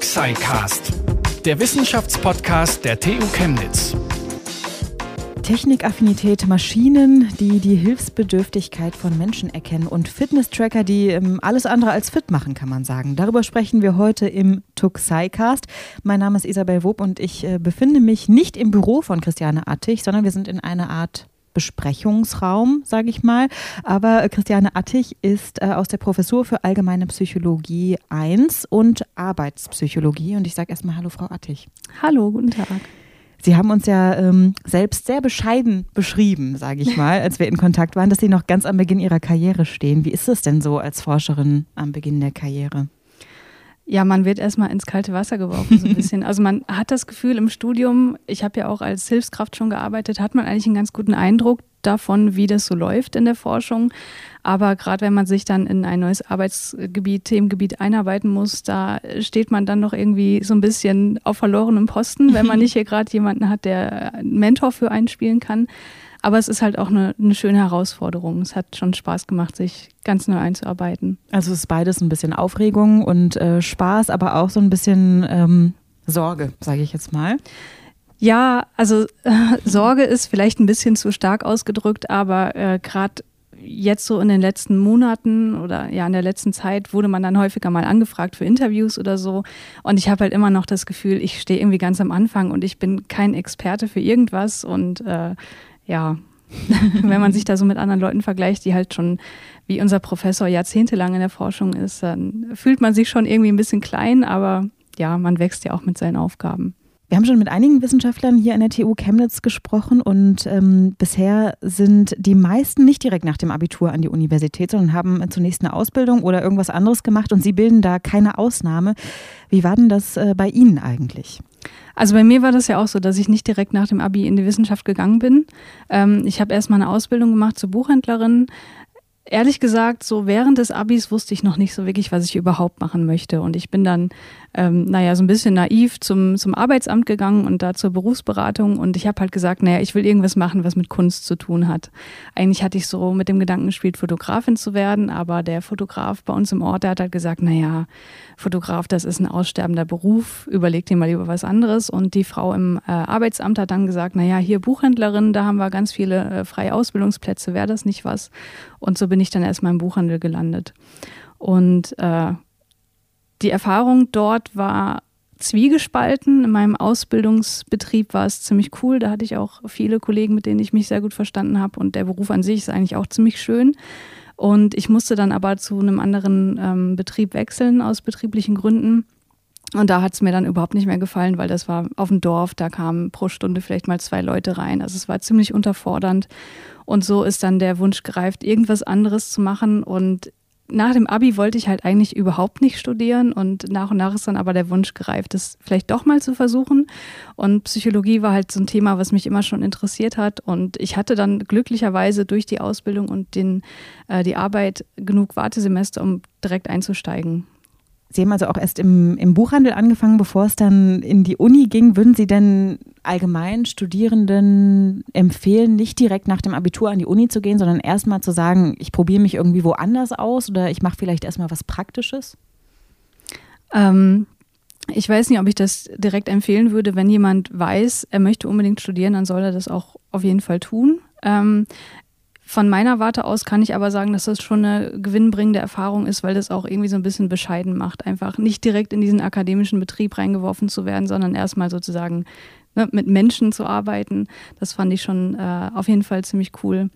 Tuxicast, der Wissenschaftspodcast der TU Chemnitz. Technikaffinität, Maschinen, die die Hilfsbedürftigkeit von Menschen erkennen und Fitness-Tracker, die ähm, alles andere als fit machen, kann man sagen. Darüber sprechen wir heute im Tuxicast. Mein Name ist Isabel Wob und ich äh, befinde mich nicht im Büro von Christiane Attich, sondern wir sind in einer Art Besprechungsraum, sage ich mal. Aber Christiane Attich ist äh, aus der Professur für Allgemeine Psychologie 1 und Arbeitspsychologie. Und ich sage erstmal Hallo, Frau Attich. Hallo, guten Tag. Sie haben uns ja ähm, selbst sehr bescheiden beschrieben, sage ich mal, als wir in Kontakt waren, dass Sie noch ganz am Beginn Ihrer Karriere stehen. Wie ist es denn so als Forscherin am Beginn der Karriere? Ja, man wird erstmal ins kalte Wasser geworfen, so ein bisschen. Also man hat das Gefühl im Studium, ich habe ja auch als Hilfskraft schon gearbeitet, hat man eigentlich einen ganz guten Eindruck davon, wie das so läuft in der Forschung. Aber gerade wenn man sich dann in ein neues Arbeitsgebiet, Themengebiet einarbeiten muss, da steht man dann noch irgendwie so ein bisschen auf verlorenem Posten, wenn man nicht hier gerade jemanden hat, der einen Mentor für einen spielen kann. Aber es ist halt auch eine, eine, schöne Herausforderung. Es hat schon Spaß gemacht, sich ganz neu einzuarbeiten. Also es ist beides ein bisschen Aufregung und äh, Spaß, aber auch so ein bisschen ähm, Sorge, sage ich jetzt mal. Ja, also äh, Sorge ist vielleicht ein bisschen zu stark ausgedrückt, aber äh, gerade jetzt so in den letzten Monaten oder ja in der letzten Zeit wurde man dann häufiger mal angefragt für Interviews oder so. Und ich habe halt immer noch das Gefühl, ich stehe irgendwie ganz am Anfang und ich bin kein Experte für irgendwas. Und äh, ja, wenn man sich da so mit anderen Leuten vergleicht, die halt schon wie unser Professor jahrzehntelang in der Forschung ist, dann fühlt man sich schon irgendwie ein bisschen klein, aber ja, man wächst ja auch mit seinen Aufgaben. Wir haben schon mit einigen Wissenschaftlern hier an der TU Chemnitz gesprochen und ähm, bisher sind die meisten nicht direkt nach dem Abitur an die Universität, sondern haben zunächst eine Ausbildung oder irgendwas anderes gemacht und Sie bilden da keine Ausnahme. Wie war denn das äh, bei Ihnen eigentlich? Also bei mir war das ja auch so, dass ich nicht direkt nach dem Abi in die Wissenschaft gegangen bin. Ähm, ich habe erstmal eine Ausbildung gemacht zur Buchhändlerin, ehrlich gesagt, so während des Abis wusste ich noch nicht so wirklich, was ich überhaupt machen möchte. Und ich bin dann, ähm, naja, so ein bisschen naiv zum, zum Arbeitsamt gegangen und da zur Berufsberatung. Und ich habe halt gesagt, naja, ich will irgendwas machen, was mit Kunst zu tun hat. Eigentlich hatte ich so mit dem Gedanken gespielt, Fotografin zu werden, aber der Fotograf bei uns im Ort, der hat halt gesagt, naja, Fotograf, das ist ein aussterbender Beruf, überleg dir mal lieber was anderes. Und die Frau im äh, Arbeitsamt hat dann gesagt, naja, hier Buchhändlerin, da haben wir ganz viele äh, freie Ausbildungsplätze, wäre das nicht was? Und so bin ich dann erstmal im Buchhandel gelandet. Und äh, die Erfahrung dort war zwiegespalten. In meinem Ausbildungsbetrieb war es ziemlich cool. Da hatte ich auch viele Kollegen, mit denen ich mich sehr gut verstanden habe. Und der Beruf an sich ist eigentlich auch ziemlich schön. Und ich musste dann aber zu einem anderen ähm, Betrieb wechseln aus betrieblichen Gründen. Und da hat es mir dann überhaupt nicht mehr gefallen, weil das war auf dem Dorf, da kamen pro Stunde vielleicht mal zwei Leute rein. Also es war ziemlich unterfordernd. Und so ist dann der Wunsch gereift, irgendwas anderes zu machen. Und nach dem Abi wollte ich halt eigentlich überhaupt nicht studieren und nach und nach ist dann aber der Wunsch gereift, das vielleicht doch mal zu versuchen. Und Psychologie war halt so ein Thema, was mich immer schon interessiert hat. Und ich hatte dann glücklicherweise durch die Ausbildung und den, äh, die Arbeit genug Wartesemester, um direkt einzusteigen. Sie haben also auch erst im, im Buchhandel angefangen, bevor es dann in die Uni ging. Würden Sie denn allgemein Studierenden empfehlen, nicht direkt nach dem Abitur an die Uni zu gehen, sondern erstmal zu sagen, ich probiere mich irgendwie woanders aus oder ich mache vielleicht erstmal was Praktisches? Ähm, ich weiß nicht, ob ich das direkt empfehlen würde. Wenn jemand weiß, er möchte unbedingt studieren, dann soll er das auch auf jeden Fall tun. Ähm, von meiner Warte aus kann ich aber sagen, dass das schon eine gewinnbringende Erfahrung ist, weil das auch irgendwie so ein bisschen bescheiden macht, einfach nicht direkt in diesen akademischen Betrieb reingeworfen zu werden, sondern erstmal sozusagen ne, mit Menschen zu arbeiten. Das fand ich schon äh, auf jeden Fall ziemlich cool.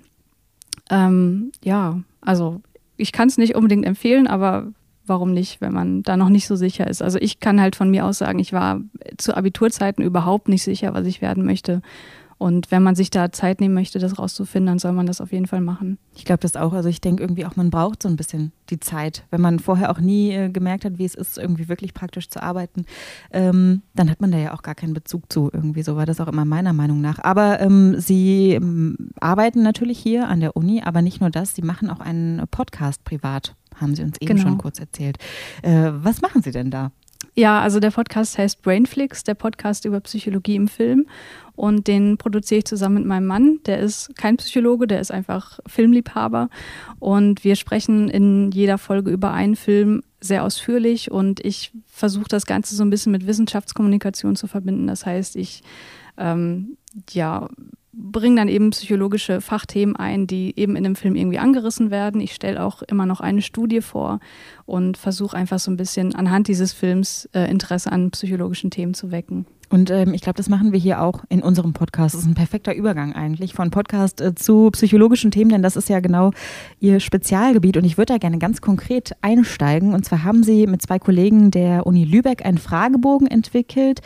Ähm, ja, also ich kann es nicht unbedingt empfehlen, aber warum nicht, wenn man da noch nicht so sicher ist. Also ich kann halt von mir aus sagen, ich war zu Abiturzeiten überhaupt nicht sicher, was ich werden möchte und wenn man sich da Zeit nehmen möchte, das rauszufinden, dann soll man das auf jeden Fall machen. Ich glaube das auch. Also ich denke irgendwie auch, man braucht so ein bisschen die Zeit. Wenn man vorher auch nie äh, gemerkt hat, wie es ist, irgendwie wirklich praktisch zu arbeiten, ähm, dann hat man da ja auch gar keinen Bezug zu. Irgendwie so war das auch immer meiner Meinung nach. Aber ähm, Sie ähm, arbeiten natürlich hier an der Uni, aber nicht nur das, Sie machen auch einen Podcast privat, haben Sie uns eben genau. schon kurz erzählt. Äh, was machen Sie denn da? Ja, also der Podcast heißt Brainflix, der Podcast über Psychologie im Film. Und den produziere ich zusammen mit meinem Mann. Der ist kein Psychologe, der ist einfach Filmliebhaber. Und wir sprechen in jeder Folge über einen Film sehr ausführlich und ich versuche das Ganze so ein bisschen mit Wissenschaftskommunikation zu verbinden. Das heißt, ich ähm, ja, bringe dann eben psychologische Fachthemen ein, die eben in dem Film irgendwie angerissen werden. Ich stelle auch immer noch eine Studie vor und versuche einfach so ein bisschen anhand dieses Films äh, Interesse an psychologischen Themen zu wecken. Und ähm, ich glaube, das machen wir hier auch in unserem Podcast. Das ist ein perfekter Übergang eigentlich von Podcast äh, zu psychologischen Themen, denn das ist ja genau Ihr Spezialgebiet. Und ich würde da gerne ganz konkret einsteigen. Und zwar haben Sie mit zwei Kollegen der Uni Lübeck einen Fragebogen entwickelt,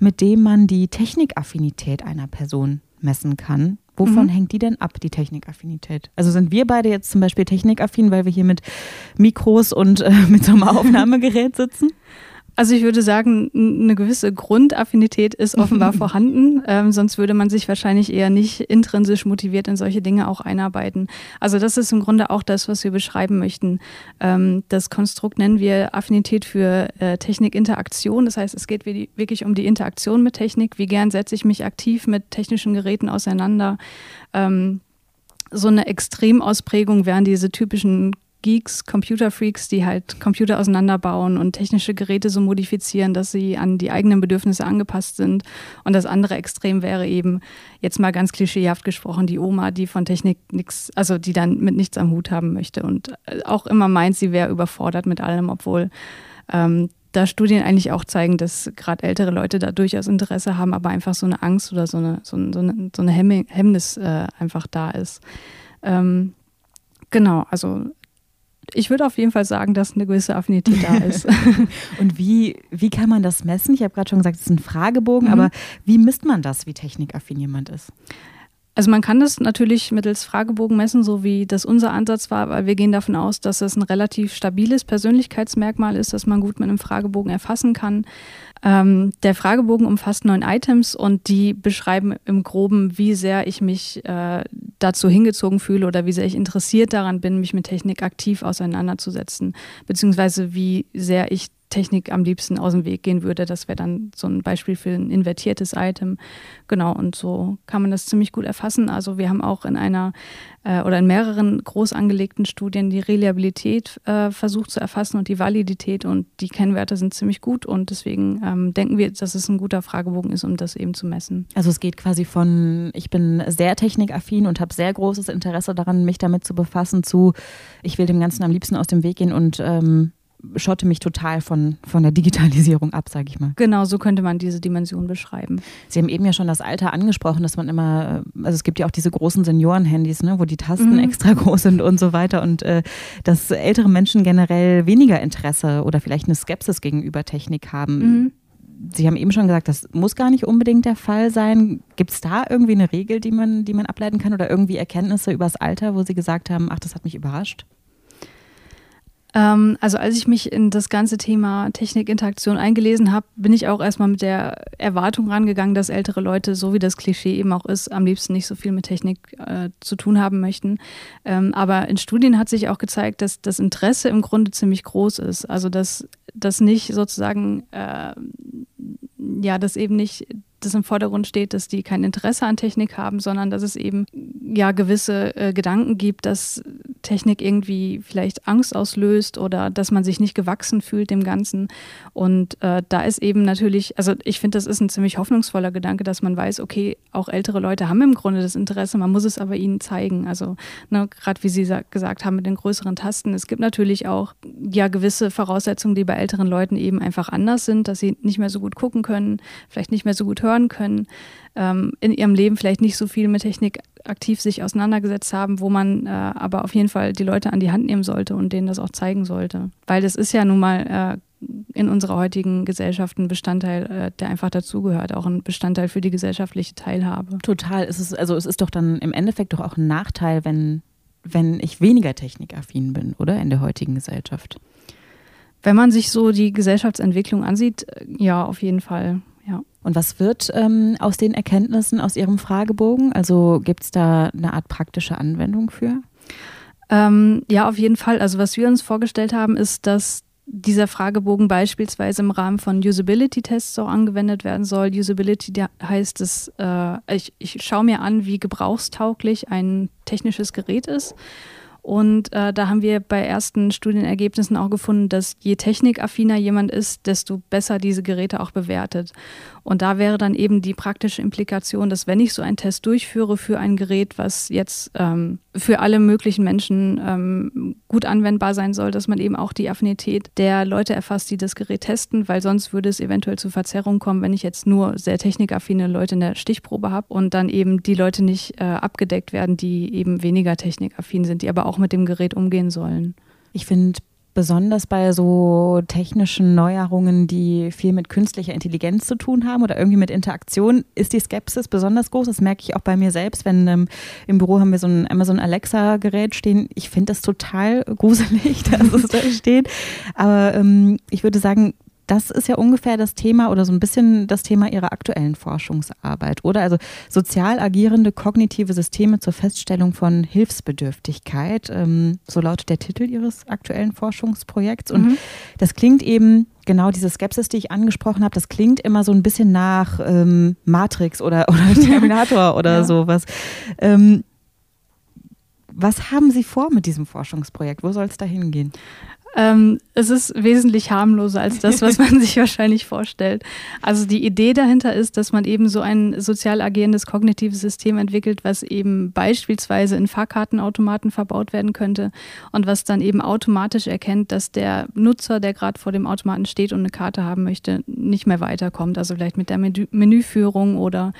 mit dem man die Technikaffinität einer Person messen kann. Wovon mhm. hängt die denn ab, die Technikaffinität? Also sind wir beide jetzt zum Beispiel technikaffin, weil wir hier mit Mikros und äh, mit so einem Aufnahmegerät sitzen? Also ich würde sagen, eine gewisse Grundaffinität ist offenbar vorhanden, ähm, sonst würde man sich wahrscheinlich eher nicht intrinsisch motiviert in solche Dinge auch einarbeiten. Also das ist im Grunde auch das, was wir beschreiben möchten. Ähm, das Konstrukt nennen wir Affinität für äh, Technikinteraktion. Das heißt, es geht wirklich um die Interaktion mit Technik. Wie gern setze ich mich aktiv mit technischen Geräten auseinander? Ähm, so eine Extremausprägung wären diese typischen Geeks, Computerfreaks, die halt Computer auseinanderbauen und technische Geräte so modifizieren, dass sie an die eigenen Bedürfnisse angepasst sind. Und das andere Extrem wäre eben, jetzt mal ganz klischeehaft gesprochen, die Oma, die von Technik nichts, also die dann mit nichts am Hut haben möchte und auch immer meint, sie wäre überfordert mit allem, obwohl ähm, da Studien eigentlich auch zeigen, dass gerade ältere Leute da durchaus Interesse haben, aber einfach so eine Angst oder so eine, so, so eine, so eine Hemmnis äh, einfach da ist. Ähm, genau, also ich würde auf jeden Fall sagen, dass eine gewisse Affinität da ist. Und wie, wie kann man das messen? Ich habe gerade schon gesagt, es ist ein Fragebogen, mhm. aber wie misst man das, wie technikaffin jemand ist? Also man kann das natürlich mittels Fragebogen messen, so wie das unser Ansatz war, weil wir gehen davon aus, dass es ein relativ stabiles Persönlichkeitsmerkmal ist, das man gut mit einem Fragebogen erfassen kann. Ähm, der Fragebogen umfasst neun Items und die beschreiben im Groben, wie sehr ich mich äh, dazu hingezogen fühle oder wie sehr ich interessiert daran bin, mich mit Technik aktiv auseinanderzusetzen, beziehungsweise wie sehr ich Technik am liebsten aus dem Weg gehen würde. Das wäre dann so ein Beispiel für ein invertiertes Item. Genau, und so kann man das ziemlich gut erfassen. Also wir haben auch in einer äh, oder in mehreren groß angelegten Studien die Reliabilität äh, versucht zu erfassen und die Validität und die Kennwerte sind ziemlich gut und deswegen ähm, denken wir, dass es ein guter Fragebogen ist, um das eben zu messen. Also es geht quasi von, ich bin sehr technikaffin und habe sehr großes Interesse daran, mich damit zu befassen, zu, ich will dem Ganzen am liebsten aus dem Weg gehen und ähm, schotte mich total von, von der Digitalisierung ab, sage ich mal. Genau, so könnte man diese Dimension beschreiben. Sie haben eben ja schon das Alter angesprochen, dass man immer, also es gibt ja auch diese großen Senioren-Handys, ne, wo die Tasten mhm. extra groß sind und so weiter und äh, dass ältere Menschen generell weniger Interesse oder vielleicht eine Skepsis gegenüber Technik haben. Mhm. Sie haben eben schon gesagt, das muss gar nicht unbedingt der Fall sein. Gibt es da irgendwie eine Regel, die man, die man ableiten kann oder irgendwie Erkenntnisse über das Alter, wo Sie gesagt haben, ach, das hat mich überrascht? Ähm, also als ich mich in das ganze Thema Technikinteraktion eingelesen habe, bin ich auch erstmal mit der Erwartung rangegangen, dass ältere Leute, so wie das Klischee eben auch ist, am liebsten nicht so viel mit Technik äh, zu tun haben möchten. Ähm, aber in Studien hat sich auch gezeigt, dass das Interesse im Grunde ziemlich groß ist. Also dass das nicht sozusagen, äh, ja, dass eben nicht das im Vordergrund steht, dass die kein Interesse an Technik haben, sondern dass es eben ja gewisse äh, Gedanken gibt, dass Technik irgendwie vielleicht Angst auslöst oder dass man sich nicht gewachsen fühlt dem Ganzen. Und äh, da ist eben natürlich, also ich finde, das ist ein ziemlich hoffnungsvoller Gedanke, dass man weiß, okay, auch ältere Leute haben im Grunde das Interesse, man muss es aber ihnen zeigen. Also ne, gerade wie Sie gesagt haben mit den größeren Tasten, es gibt natürlich auch ja gewisse Voraussetzungen, die bei älteren Leuten eben einfach anders sind, dass sie nicht mehr so gut gucken können, vielleicht nicht mehr so gut hören können, ähm, in ihrem Leben vielleicht nicht so viel mit Technik aktiv sich auseinandergesetzt haben, wo man äh, aber auf jeden Fall die Leute an die Hand nehmen sollte und denen das auch zeigen sollte. Weil das ist ja nun mal äh, in unserer heutigen Gesellschaft ein Bestandteil, äh, der einfach dazugehört, auch ein Bestandteil für die gesellschaftliche Teilhabe. Total. Es ist, also es ist doch dann im Endeffekt doch auch ein Nachteil, wenn, wenn ich weniger technikaffin bin, oder? In der heutigen Gesellschaft. Wenn man sich so die Gesellschaftsentwicklung ansieht, äh, ja, auf jeden Fall. Ja. Und was wird ähm, aus den Erkenntnissen aus Ihrem Fragebogen? Also gibt es da eine Art praktische Anwendung für? Ähm, ja, auf jeden Fall. Also was wir uns vorgestellt haben, ist, dass dieser Fragebogen beispielsweise im Rahmen von Usability-Tests auch angewendet werden soll. Usability heißt es, äh, ich, ich schaue mir an, wie gebrauchstauglich ein technisches Gerät ist Und äh, da haben wir bei ersten Studienergebnissen auch gefunden, dass je technikaffiner jemand ist, desto besser diese Geräte auch bewertet. Und da wäre dann eben die praktische Implikation, dass wenn ich so einen Test durchführe für ein Gerät, was jetzt ähm, für alle möglichen Menschen ähm, gut anwendbar sein soll, dass man eben auch die Affinität der Leute erfasst, die das Gerät testen, weil sonst würde es eventuell zu Verzerrungen kommen, wenn ich jetzt nur sehr technikaffine Leute in der Stichprobe habe und dann eben die Leute nicht äh, abgedeckt werden, die eben weniger technikaffin sind, die aber auch mit dem Gerät umgehen sollen. Ich finde besonders bei so technischen Neuerungen, die viel mit künstlicher Intelligenz zu tun haben oder irgendwie mit Interaktion, ist die Skepsis besonders groß. Das merke ich auch bei mir selbst, wenn ähm, im Büro haben wir so ein Amazon Alexa-Gerät stehen. Ich finde das total gruselig, dass es da steht. Aber ähm, ich würde sagen, das ist ja ungefähr das Thema oder so ein bisschen das Thema Ihrer aktuellen Forschungsarbeit, oder? Also sozial agierende kognitive Systeme zur Feststellung von Hilfsbedürftigkeit, ähm, so lautet der Titel Ihres aktuellen Forschungsprojekts. Und mhm. das klingt eben genau diese Skepsis, die ich angesprochen habe, das klingt immer so ein bisschen nach ähm, Matrix oder, oder Terminator oder ja. sowas. Ähm, was haben Sie vor mit diesem Forschungsprojekt? Wo soll es da hingehen? Ähm, es ist wesentlich harmloser als das, was man sich wahrscheinlich vorstellt. Also die Idee dahinter ist, dass man eben so ein sozial agierendes kognitives System entwickelt, was eben beispielsweise in Fahrkartenautomaten verbaut werden könnte und was dann eben automatisch erkennt, dass der Nutzer, der gerade vor dem Automaten steht und eine Karte haben möchte, nicht mehr weiterkommt. Also vielleicht mit der Menüführung oder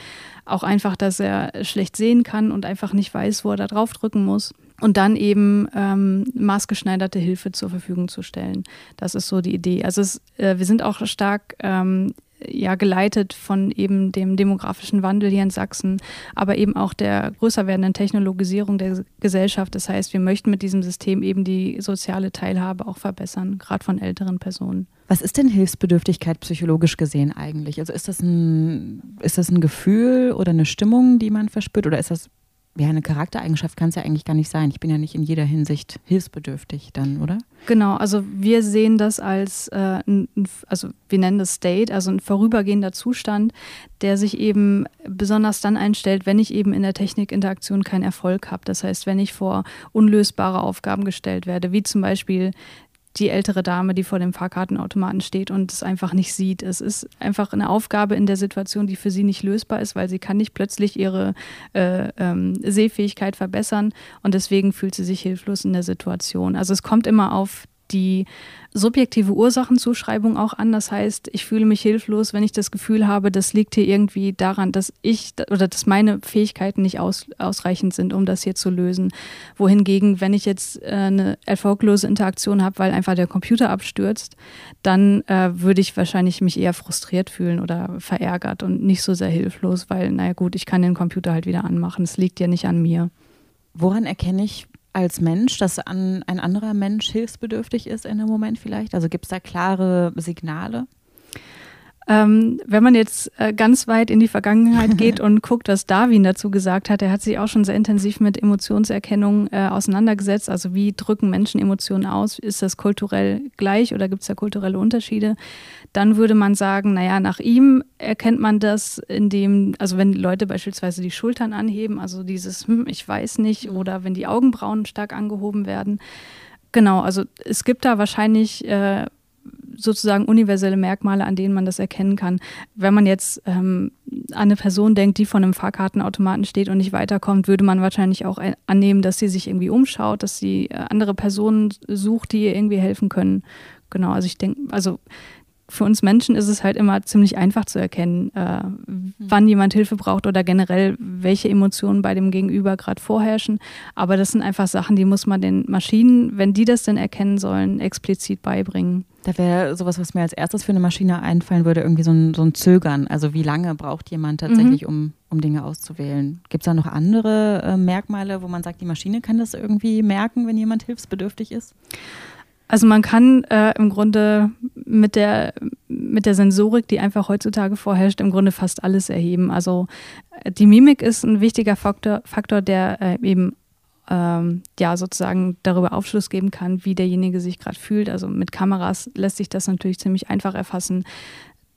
auch einfach, dass er schlecht sehen kann und einfach nicht weiß, wo er da draufdrücken muss und dann eben ähm, maßgeschneiderte Hilfe zur Verfügung zu stellen. Das ist so die Idee. Also es, äh, wir sind auch stark ähm, ja geleitet von eben dem demografischen Wandel hier in Sachsen, aber eben auch der größer werdenden Technologisierung der Gesellschaft. Das heißt, wir möchten mit diesem System eben die soziale Teilhabe auch verbessern, gerade von älteren Personen. Was ist denn Hilfsbedürftigkeit psychologisch gesehen eigentlich? Also ist das ein, ist das ein Gefühl oder eine Stimmung, die man verspürt, oder ist das ja, eine Charaktereigenschaft kann es ja eigentlich gar nicht sein. Ich bin ja nicht in jeder Hinsicht hilfsbedürftig dann, oder? Genau, also wir sehen das als, äh, ein, also wir nennen das State, also ein vorübergehender Zustand, der sich eben besonders dann einstellt, wenn ich eben in der Technikinteraktion keinen Erfolg habe. Das heißt, wenn ich vor unlösbare Aufgaben gestellt werde, wie zum Beispiel die ältere Dame, die vor dem Fahrkartenautomaten steht und es einfach nicht sieht. Es ist einfach eine Aufgabe in der Situation, die für sie nicht lösbar ist, weil sie kann nicht plötzlich ihre äh, ähm, Sehfähigkeit verbessern und deswegen fühlt sie sich hilflos in der Situation. Also es kommt immer auf die subjektive Ursachenzuschreibung auch an. Das heißt, ich fühle mich hilflos, wenn ich das Gefühl habe, das liegt hier irgendwie daran, dass ich oder dass meine Fähigkeiten nicht aus, ausreichend sind, um das hier zu lösen. Wohingegen, wenn ich jetzt äh, eine erfolglose Interaktion habe, weil einfach der Computer abstürzt, dann äh, würde ich wahrscheinlich mich eher frustriert fühlen oder verärgert und nicht so sehr hilflos, weil, naja gut, ich kann den Computer halt wieder anmachen. Es liegt ja nicht an mir. Woran erkenne ich, als Mensch, dass an ein anderer Mensch hilfsbedürftig ist in dem Moment vielleicht? Also gibt es da klare Signale? Ähm, wenn man jetzt äh, ganz weit in die Vergangenheit geht und guckt, was Darwin dazu gesagt hat, er hat sich auch schon sehr intensiv mit Emotionserkennung äh, auseinandergesetzt. Also wie drücken Menschen Emotionen aus? Ist das kulturell gleich oder gibt es da kulturelle Unterschiede? Dann würde man sagen, naja, nach ihm erkennt man das, indem, also wenn Leute beispielsweise die Schultern anheben, also dieses, hm, ich weiß nicht, mhm. oder wenn die Augenbrauen stark angehoben werden. Genau, also es gibt da wahrscheinlich äh, sozusagen universelle Merkmale, an denen man das erkennen kann. Wenn man jetzt ähm, an eine Person denkt, die vor einem Fahrkartenautomaten steht und nicht weiterkommt, würde man wahrscheinlich auch annehmen, dass sie sich irgendwie umschaut, dass sie äh, andere Personen sucht, die ihr irgendwie helfen können. Genau, also ich denke, also für uns Menschen ist es halt immer ziemlich einfach zu erkennen, äh, mhm. wann jemand Hilfe braucht oder generell, welche Emotionen bei dem Gegenüber gerade vorherrschen. Aber das sind einfach Sachen, die muss man den Maschinen, wenn die das denn erkennen sollen, explizit beibringen. Da wäre sowas, was mir als erstes für eine Maschine einfallen würde, irgendwie so ein, so ein Zögern. Also wie lange braucht jemand tatsächlich, mhm. um, um Dinge auszuwählen? Gibt es da noch andere äh, Merkmale, wo man sagt, die Maschine kann das irgendwie merken, wenn jemand hilfsbedürftig ist? Also man kann äh, im Grunde mit der, mit der Sensorik, die einfach heutzutage vorherrscht, im Grunde fast alles erheben. Also äh, die Mimik ist ein wichtiger Faktor, Faktor der äh, eben ähm, ja sozusagen darüber Aufschluss geben kann, wie derjenige sich gerade fühlt. Also mit Kameras lässt sich das natürlich ziemlich einfach erfassen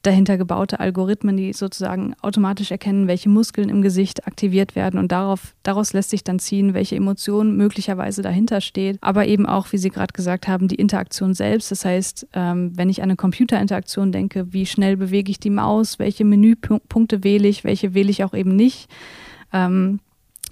dahinter gebaute Algorithmen, die sozusagen automatisch erkennen, welche Muskeln im Gesicht aktiviert werden und darauf, daraus lässt sich dann ziehen, welche Emotion möglicherweise dahinter steht. Aber eben auch, wie Sie gerade gesagt haben, die Interaktion selbst. Das heißt, ähm, wenn ich an eine Computerinteraktion denke, wie schnell bewege ich die Maus, welche Menüpunkte wähle ich, welche wähle ich auch eben nicht. Ähm,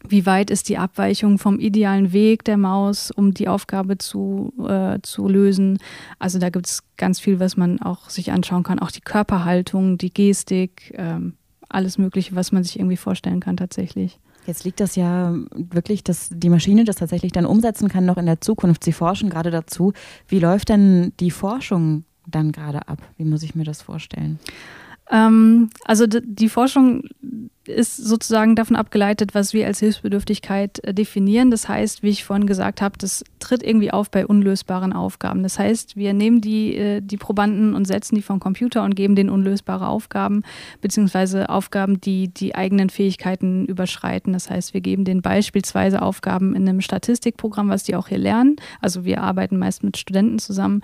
wie weit ist die Abweichung vom idealen Weg der Maus, um die Aufgabe zu, äh, zu lösen. Also da gibt es ganz viel, was man auch sich anschauen kann. Auch die Körperhaltung, die Gestik, ähm, alles Mögliche, was man sich irgendwie vorstellen kann tatsächlich. Jetzt liegt das ja wirklich, dass die Maschine das tatsächlich dann umsetzen kann, noch in der Zukunft. Sie forschen gerade dazu. Wie läuft denn die Forschung dann gerade ab? Wie muss ich mir das vorstellen? Ähm, also die Forschung ist sozusagen davon abgeleitet, was wir als Hilfsbedürftigkeit äh, definieren. Das heißt, wie ich vorhin gesagt habe, das tritt irgendwie auf bei unlösbaren Aufgaben. Das heißt, wir nehmen die, äh, die Probanden und setzen die vom Computer und geben denen unlösbare Aufgaben, beziehungsweise Aufgaben, die die eigenen Fähigkeiten überschreiten. Das heißt, wir geben denen beispielsweise Aufgaben in einem Statistikprogramm, was die auch hier lernen. Also wir arbeiten meist mit Studenten zusammen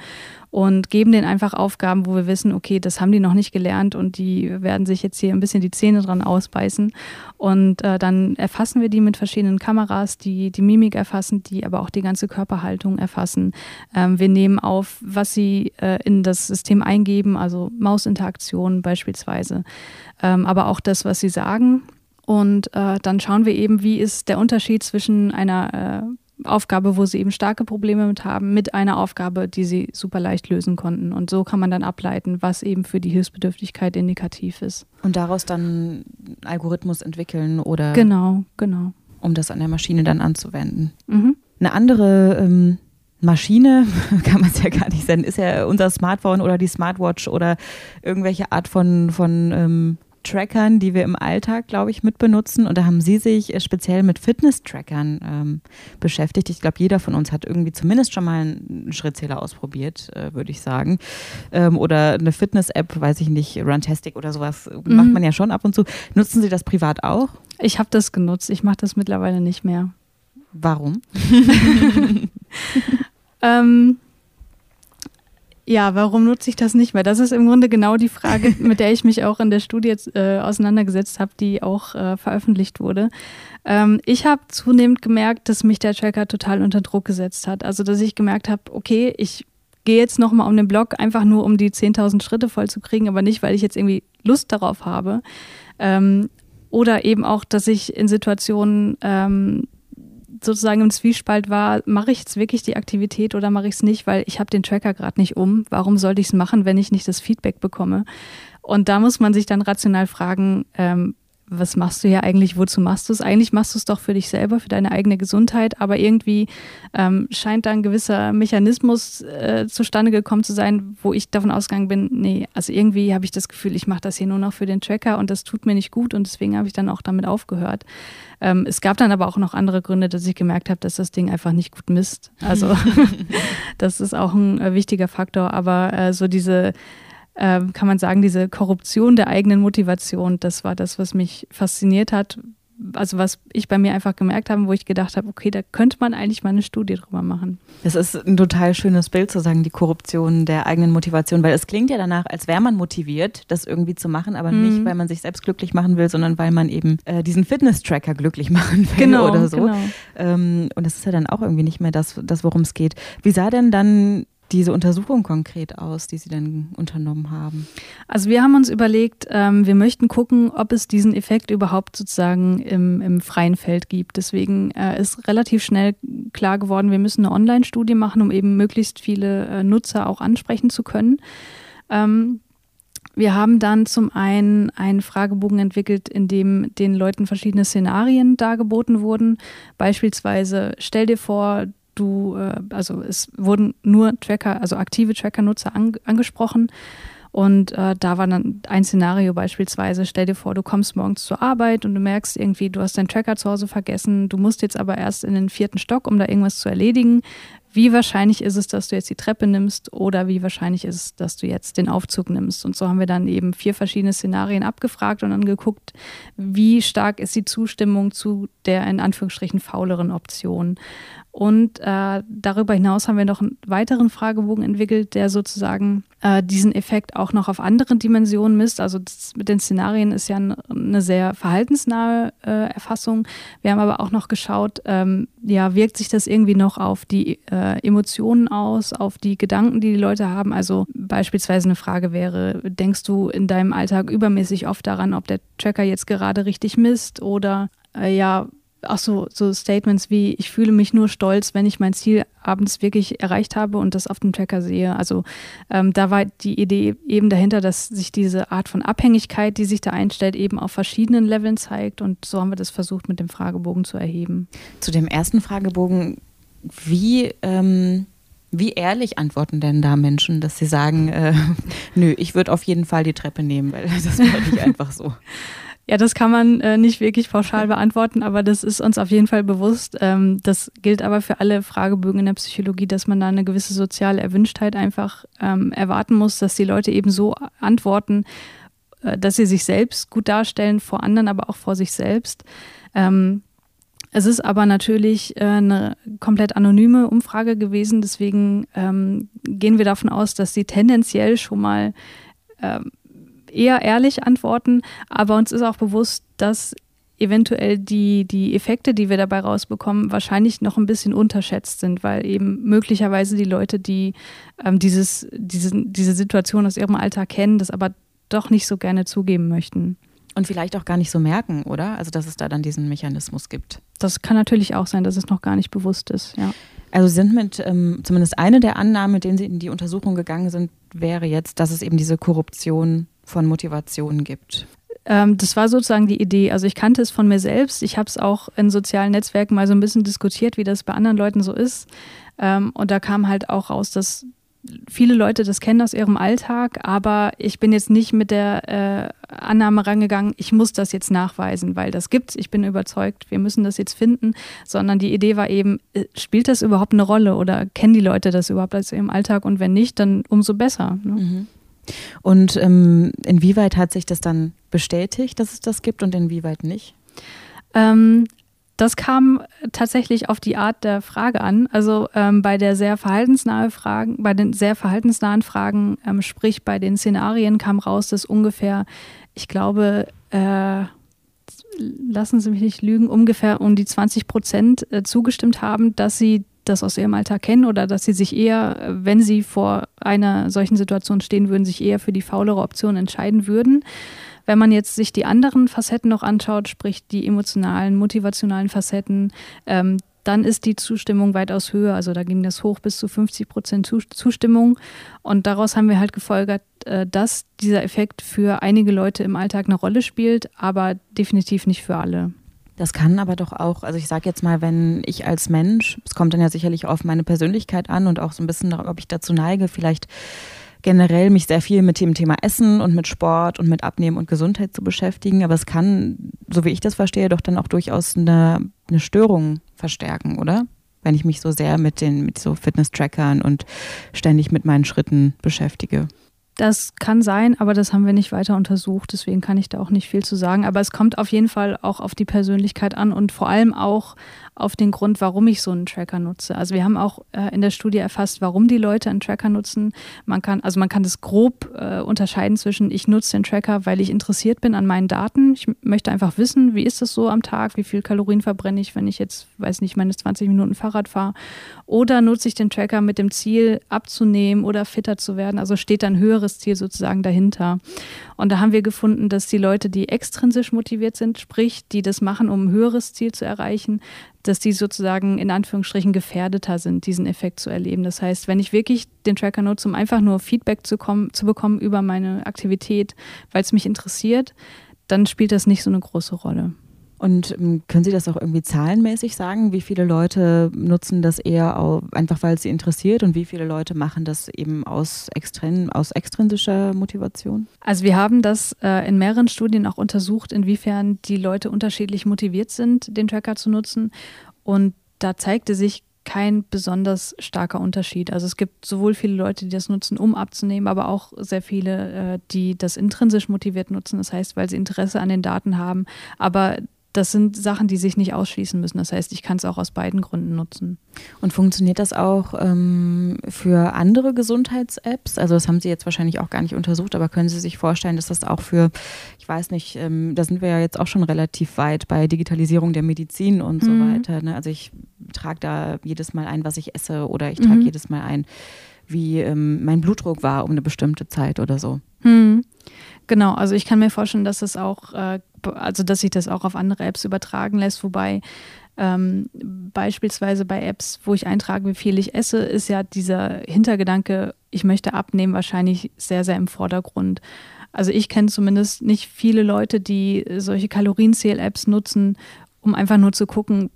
und geben denen einfach Aufgaben, wo wir wissen, okay, das haben die noch nicht gelernt und die werden sich jetzt hier ein bisschen die Zähne dran ausbeißen reißen. Und äh, dann erfassen wir die mit verschiedenen Kameras, die die Mimik erfassen, die aber auch die ganze Körperhaltung erfassen. Ähm, wir nehmen auf, was sie äh, in das System eingeben, also Mausinteraktionen beispielsweise, ähm, aber auch das, was sie sagen. Und äh, dann schauen wir eben, wie ist der Unterschied zwischen einer äh, Aufgabe, wo sie eben starke Probleme mit haben, mit einer Aufgabe, die sie super leicht lösen konnten. Und so kann man dann ableiten, was eben für die Hilfsbedürftigkeit indikativ ist. Und daraus dann Algorithmus entwickeln oder. Genau, genau. Um das an der Maschine dann anzuwenden. Mhm. Eine andere ähm, Maschine, kann man es ja gar nicht sein, ist ja unser Smartphone oder die Smartwatch oder irgendwelche Art von, von ähm, Trackern, die wir im Alltag, glaube ich, mitbenutzen. Und da haben Sie sich äh, speziell mit Fitness-Trackern ähm, beschäftigt. Ich glaube, jeder von uns hat irgendwie zumindest schon mal einen Schrittzähler ausprobiert, äh, würde ich sagen. Ähm, oder eine Fitness-App, weiß ich nicht, Runtastic oder sowas, mhm. macht man ja schon ab und zu. Nutzen Sie das privat auch? Ich habe das genutzt. Ich mache das mittlerweile nicht mehr. Warum? ähm, ja, warum nutze ich das nicht mehr? Das ist im Grunde genau die Frage, mit der ich mich auch in der Studie äh, auseinandergesetzt habe, die auch äh, veröffentlicht wurde. Ähm, ich habe zunehmend gemerkt, dass mich der Tracker total unter Druck gesetzt hat. Also, dass ich gemerkt habe, okay, ich gehe jetzt nochmal um den Block, einfach nur um die 10.000 Schritte voll zu kriegen, aber nicht, weil ich jetzt irgendwie Lust darauf habe. Ähm, oder eben auch, dass ich in Situationen ähm, sozusagen im Zwiespalt war, mache ich jetzt wirklich die Aktivität oder mache ich es nicht, weil ich habe den Tracker gerade nicht um. Warum sollte ich es machen, wenn ich nicht das Feedback bekomme? Und da muss man sich dann rational fragen, ähm, was machst du hier eigentlich, wozu machst du es? Eigentlich machst du es doch für dich selber, für deine eigene Gesundheit, aber irgendwie ähm, scheint da ein gewisser Mechanismus äh, zustande gekommen zu sein, wo ich davon ausgegangen bin, nee, also irgendwie habe ich das Gefühl, ich mache das hier nur noch für den Tracker und das tut mir nicht gut und deswegen habe ich dann auch damit aufgehört. Ähm, es gab dann aber auch noch andere Gründe, dass ich gemerkt habe, dass das Ding einfach nicht gut misst. Also das ist auch ein äh, wichtiger Faktor, aber äh, so diese ähm, kann man sagen, diese Korruption der eigenen Motivation, das war das, was mich fasziniert hat. Also was ich bei mir einfach gemerkt habe, wo ich gedacht habe, okay, da könnte man eigentlich mal eine Studie drüber machen. Das ist ein total schönes Bild zu sagen, die Korruption der eigenen Motivation, weil es klingt ja danach, als wäre man motiviert, das irgendwie zu machen, aber mhm. nicht, weil man sich selbst glücklich machen will, sondern weil man eben äh, diesen Fitness-Tracker glücklich machen will genau, oder so. Genau. Ähm, und das ist ja dann auch irgendwie nicht mehr das, das worum es geht. Wie sah denn dann diese Untersuchung konkret aus, die Sie denn unternommen haben? Also wir haben uns überlegt, ähm, wir möchten gucken, ob es diesen Effekt überhaupt sozusagen im, im freien Feld gibt. Deswegen äh, ist relativ schnell klar geworden, wir müssen eine Online-Studie machen, um eben möglichst viele äh, Nutzer auch ansprechen zu können. Ähm, wir haben dann zum einen einen Fragebogen entwickelt, in dem den Leuten verschiedene Szenarien dargeboten wurden. Beispielsweise, stell dir vor, du, äh, also es wurden nur Tracker, also aktive Tracker-Nutzer an, angesprochen. Und äh, da war dann ein Szenario beispielsweise, stell dir vor, du kommst morgens zur Arbeit und du merkst irgendwie, du hast deinen Tracker zu Hause vergessen, du musst jetzt aber erst in den vierten Stock, um da irgendwas zu erledigen. Wie wahrscheinlich ist es, dass du jetzt die Treppe nimmst oder wie wahrscheinlich ist es, dass du jetzt den Aufzug nimmst? Und so haben wir dann eben vier verschiedene Szenarien abgefragt und dann geguckt, wie stark ist die Zustimmung zu der in Anführungsstrichen fauleren Option. Und äh, darüber hinaus haben wir noch einen weiteren Fragebogen entwickelt, der sozusagen äh, diesen Effekt auch noch auf anderen Dimensionen misst. Also das mit den Szenarien ist ja eine sehr verhaltensnahe äh, Erfassung. Wir haben aber auch noch geschaut, ähm, ja, wirkt sich das irgendwie noch auf die äh, Emotionen aus, auf die Gedanken, die die Leute haben. Also beispielsweise eine Frage wäre, denkst du in deinem Alltag übermäßig oft daran, ob der Tracker jetzt gerade richtig misst oder äh, ja, auch so, so Statements wie, ich fühle mich nur stolz, wenn ich mein Ziel abends wirklich erreicht habe und das auf dem Tracker sehe. Also ähm, da war die Idee eben dahinter, dass sich diese Art von Abhängigkeit, die sich da einstellt, eben auf verschiedenen Leveln zeigt. Und so haben wir das versucht, mit dem Fragebogen zu erheben. Zu dem ersten Fragebogen, wie, ähm, wie ehrlich antworten denn da Menschen, dass sie sagen, äh, nö, ich würde auf jeden Fall die Treppe nehmen, weil das mache ich einfach so. Ja, das kann man äh, nicht wirklich pauschal beantworten, aber das ist uns auf jeden Fall bewusst. Ähm, das gilt aber für alle Fragebögen in der Psychologie, dass man da eine gewisse soziale Erwünschtheit einfach ähm, erwarten muss, dass die Leute eben so antworten, äh, dass sie sich selbst gut darstellen, vor anderen, aber auch vor sich selbst. Ähm, es ist aber natürlich äh, eine komplett anonyme Umfrage gewesen, deswegen ähm, gehen wir davon aus, dass sie tendenziell schon mal ähm, eher ehrlich antworten, aber uns ist auch bewusst, dass eventuell die, die Effekte, die wir dabei rausbekommen, wahrscheinlich noch ein bisschen unterschätzt sind, weil eben möglicherweise die Leute, die ähm, dieses, diese, diese Situation aus ihrem Alltag kennen, das aber doch nicht so gerne zugeben möchten. Und vielleicht auch gar nicht so merken, oder? Also, dass es da dann diesen Mechanismus gibt. Das kann natürlich auch sein, dass es noch gar nicht bewusst ist, ja. Also sind mit, ähm, zumindest eine der Annahmen, mit denen Sie in die Untersuchung gegangen sind, wäre jetzt, dass es eben diese Korruption von Motivation gibt? Ähm, das war sozusagen die Idee. Also ich kannte es von mir selbst. Ich habe es auch in sozialen Netzwerken mal so ein bisschen diskutiert, wie das bei anderen Leuten so ist. Ähm, und da kam halt auch raus, dass viele Leute das kennen aus ihrem Alltag, aber ich bin jetzt nicht mit der äh, Annahme rangegangen, ich muss das jetzt nachweisen, weil das gibt's, ich bin überzeugt, wir müssen das jetzt finden, sondern die Idee war eben, äh, spielt das überhaupt eine Rolle oder kennen die Leute das überhaupt aus ihrem Alltag und wenn nicht, dann umso besser. Ne? Mhm. Und ähm, inwieweit hat sich das dann bestätigt, dass es das gibt und inwieweit nicht? Ähm, das kam tatsächlich auf die Art der Frage an. Also ähm, bei der sehr verhaltensnahen Fragen, bei den sehr verhaltensnahen Fragen, ähm, sprich bei den Szenarien, kam raus, dass ungefähr, ich glaube, äh, lassen Sie mich nicht lügen, ungefähr um die 20 Prozent äh, zugestimmt haben, dass sie das aus ihrem Alltag kennen oder dass sie sich eher, wenn sie vor einer solchen Situation stehen würden, sich eher für die faulere Option entscheiden würden. Wenn man jetzt sich die anderen Facetten noch anschaut, sprich die emotionalen, motivationalen Facetten, ähm, dann ist die Zustimmung weitaus höher. Also da ging das hoch bis zu 50 Prozent Zustimmung. Und daraus haben wir halt gefolgert, äh, dass dieser Effekt für einige Leute im Alltag eine Rolle spielt, aber definitiv nicht für alle. Das kann aber doch auch, also ich sage jetzt mal, wenn ich als Mensch, es kommt dann ja sicherlich auf meine Persönlichkeit an und auch so ein bisschen, ob ich dazu neige, vielleicht generell mich sehr viel mit dem Thema Essen und mit Sport und mit Abnehmen und Gesundheit zu beschäftigen. Aber es kann, so wie ich das verstehe, doch dann auch durchaus eine, eine Störung verstärken, oder? Wenn ich mich so sehr mit den, mit so Fitness-Trackern und ständig mit meinen Schritten beschäftige. Das kann sein, aber das haben wir nicht weiter untersucht, deswegen kann ich da auch nicht viel zu sagen. Aber es kommt auf jeden Fall auch auf die Persönlichkeit an und vor allem auch auf den Grund, warum ich so einen Tracker nutze. Also wir haben auch äh, in der Studie erfasst, warum die Leute einen Tracker nutzen. Man kann, also man kann das grob äh, unterscheiden zwischen, ich nutze den Tracker, weil ich interessiert bin an meinen Daten. Ich möchte einfach wissen, wie ist es so am Tag, wie viel Kalorien verbrenne ich, wenn ich jetzt, weiß nicht, meine 20 Minuten Fahrrad fahre. Oder nutze ich den Tracker mit dem Ziel, abzunehmen oder fitter zu werden. Also steht ein höheres Ziel sozusagen dahinter. Und da haben wir gefunden, dass die Leute, die extrinsisch motiviert sind, sprich, die das machen, um ein höheres Ziel zu erreichen, dass die sozusagen in Anführungsstrichen gefährdeter sind, diesen Effekt zu erleben. Das heißt, wenn ich wirklich den Tracker nutze, um einfach nur Feedback zu, kommen, zu bekommen über meine Aktivität, weil es mich interessiert, dann spielt das nicht so eine große Rolle. Und ähm, können Sie das auch irgendwie zahlenmäßig sagen? Wie viele Leute nutzen das eher auch, einfach, weil es sie interessiert und wie viele Leute machen das eben aus, extrin aus extrinsischer Motivation? Also wir haben das äh, in mehreren Studien auch untersucht, inwiefern die Leute unterschiedlich motiviert sind, den Tracker zu nutzen. Und da zeigte sich kein besonders starker Unterschied. Also es gibt sowohl viele Leute, die das nutzen, um abzunehmen, aber auch sehr viele, äh, die das intrinsisch motiviert nutzen. Das heißt, weil sie Interesse an den Daten haben. Aber das sind Sachen, die sich nicht ausschließen müssen. Das heißt, ich kann es auch aus beiden Gründen nutzen. Und funktioniert das auch ähm, für andere Gesundheits-Apps? Also das haben Sie jetzt wahrscheinlich auch gar nicht untersucht, aber können Sie sich vorstellen, dass das auch für, ich weiß nicht, ähm, da sind wir ja jetzt auch schon relativ weit bei Digitalisierung der Medizin und mhm. so weiter. Ne? Also ich trage da jedes Mal ein, was ich esse oder ich trage mhm. jedes Mal ein, wie ähm, mein Blutdruck war um eine bestimmte Zeit oder so. Mhm. Genau, also ich kann mir vorstellen, dass es auch, äh, also dass sich das auch auf andere Apps übertragen lässt, wobei ähm, beispielsweise bei Apps, wo ich eintrage, wie viel ich esse, ist ja dieser Hintergedanke, ich möchte abnehmen, wahrscheinlich sehr, sehr im Vordergrund. Also ich kenne zumindest nicht viele Leute, die solche Kalorienzähl-Apps nutzen, um einfach nur zu gucken,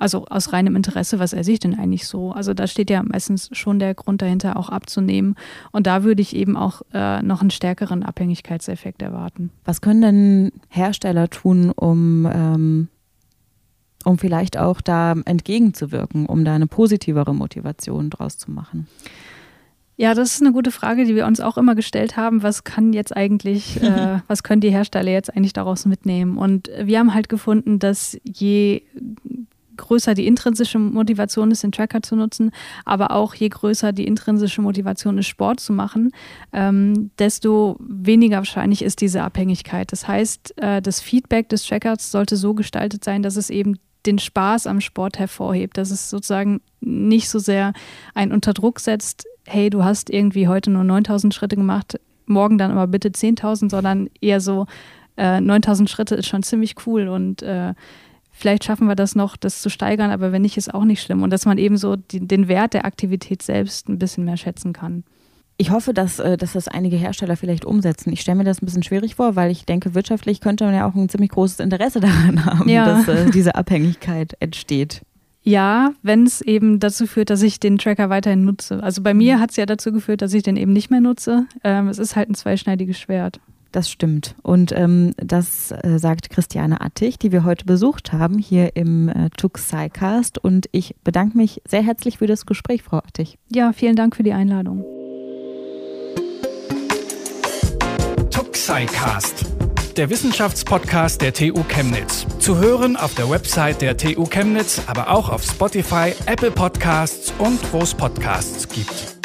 also aus reinem Interesse, was esse ich denn eigentlich so? Also da steht ja meistens schon der Grund dahinter, auch abzunehmen. Und da würde ich eben auch äh, noch einen stärkeren Abhängigkeitseffekt erwarten. Was können denn Hersteller tun, um, ähm, um vielleicht auch da entgegenzuwirken, um da eine positivere Motivation draus zu machen? Ja, das ist eine gute Frage, die wir uns auch immer gestellt haben. Was kann jetzt eigentlich, äh, was können die Hersteller jetzt eigentlich daraus mitnehmen? Und wir haben halt gefunden, dass je größer die intrinsische Motivation ist, den Tracker zu nutzen, aber auch je größer die intrinsische Motivation ist, Sport zu machen, ähm, desto weniger wahrscheinlich ist diese Abhängigkeit. Das heißt, äh, das Feedback des Trackers sollte so gestaltet sein, dass es eben den Spaß am Sport hervorhebt, dass es sozusagen nicht so sehr einen unter Druck setzt, hey, du hast irgendwie heute nur 9000 Schritte gemacht, morgen dann aber bitte 10.000, sondern eher so, äh, 9000 Schritte ist schon ziemlich cool und äh, vielleicht schaffen wir das noch, das zu steigern, aber wenn nicht, ist auch nicht schlimm. Und dass man eben so die, den Wert der Aktivität selbst ein bisschen mehr schätzen kann. Ich hoffe, dass, äh, dass das einige Hersteller vielleicht umsetzen. Ich stelle mir das ein bisschen schwierig vor, weil ich denke, wirtschaftlich könnte man ja auch ein ziemlich großes Interesse daran haben, ja. dass äh, diese Abhängigkeit entsteht. Ja, wenn es eben dazu führt, dass ich den Tracker weiterhin nutze. Also bei mir mhm. hat es ja dazu geführt, dass ich den eben nicht mehr nutze. Ähm, es ist halt ein zweischneidiges Schwert. Das stimmt. Und ähm, das äh, sagt Christiane Attig, die wir heute besucht haben, hier im äh, Tuxicast. Und ich bedanke mich sehr herzlich für das Gespräch, Frau Attig. Ja, vielen Dank für die Einladung. Tuxicast, der Wissenschaftspodcast der TU Chemnitz. Zu hören auf der Website der TU Chemnitz, aber auch auf Spotify, Apple Podcasts und wo es Podcasts gibt.